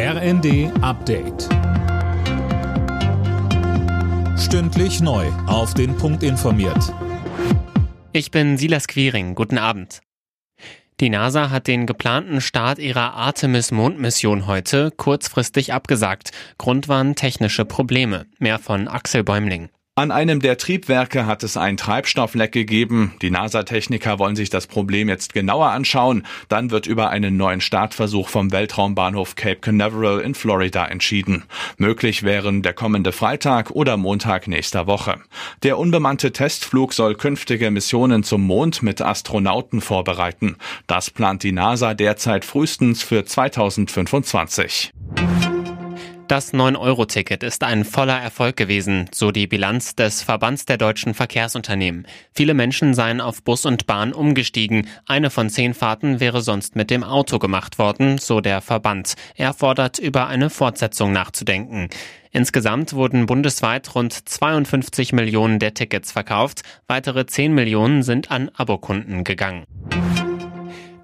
RND Update. Stündlich neu. Auf den Punkt informiert. Ich bin Silas Quiring. Guten Abend. Die NASA hat den geplanten Start ihrer Artemis-Mondmission heute kurzfristig abgesagt. Grund waren technische Probleme. Mehr von Axel Bäumling. An einem der Triebwerke hat es ein Treibstoffleck gegeben. Die NASA-Techniker wollen sich das Problem jetzt genauer anschauen. Dann wird über einen neuen Startversuch vom Weltraumbahnhof Cape Canaveral in Florida entschieden. Möglich wären der kommende Freitag oder Montag nächster Woche. Der unbemannte Testflug soll künftige Missionen zum Mond mit Astronauten vorbereiten. Das plant die NASA derzeit frühestens für 2025. Das 9-Euro-Ticket ist ein voller Erfolg gewesen, so die Bilanz des Verbands der deutschen Verkehrsunternehmen. Viele Menschen seien auf Bus und Bahn umgestiegen. Eine von zehn Fahrten wäre sonst mit dem Auto gemacht worden, so der Verband. Er fordert, über eine Fortsetzung nachzudenken. Insgesamt wurden bundesweit rund 52 Millionen der Tickets verkauft. Weitere 10 Millionen sind an Abokunden gegangen.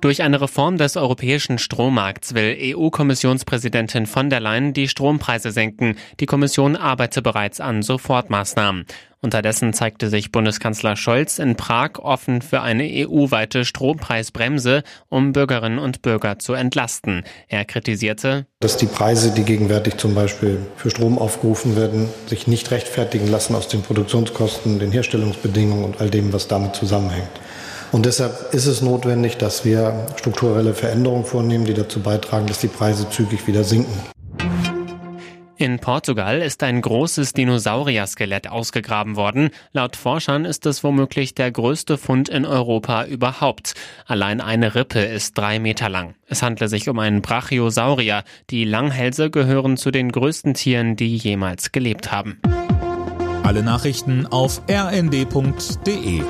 Durch eine Reform des europäischen Strommarkts will EU-Kommissionspräsidentin von der Leyen die Strompreise senken. Die Kommission arbeite bereits an Sofortmaßnahmen. Unterdessen zeigte sich Bundeskanzler Scholz in Prag offen für eine EU-weite Strompreisbremse, um Bürgerinnen und Bürger zu entlasten. Er kritisierte, dass die Preise, die gegenwärtig zum Beispiel für Strom aufgerufen werden, sich nicht rechtfertigen lassen aus den Produktionskosten, den Herstellungsbedingungen und all dem, was damit zusammenhängt. Und deshalb ist es notwendig, dass wir strukturelle Veränderungen vornehmen, die dazu beitragen, dass die Preise zügig wieder sinken. In Portugal ist ein großes Dinosaurier-Skelett ausgegraben worden. Laut Forschern ist es womöglich der größte Fund in Europa überhaupt. Allein eine Rippe ist drei Meter lang. Es handelt sich um einen Brachiosaurier. Die Langhälse gehören zu den größten Tieren, die jemals gelebt haben. Alle Nachrichten auf rnd.de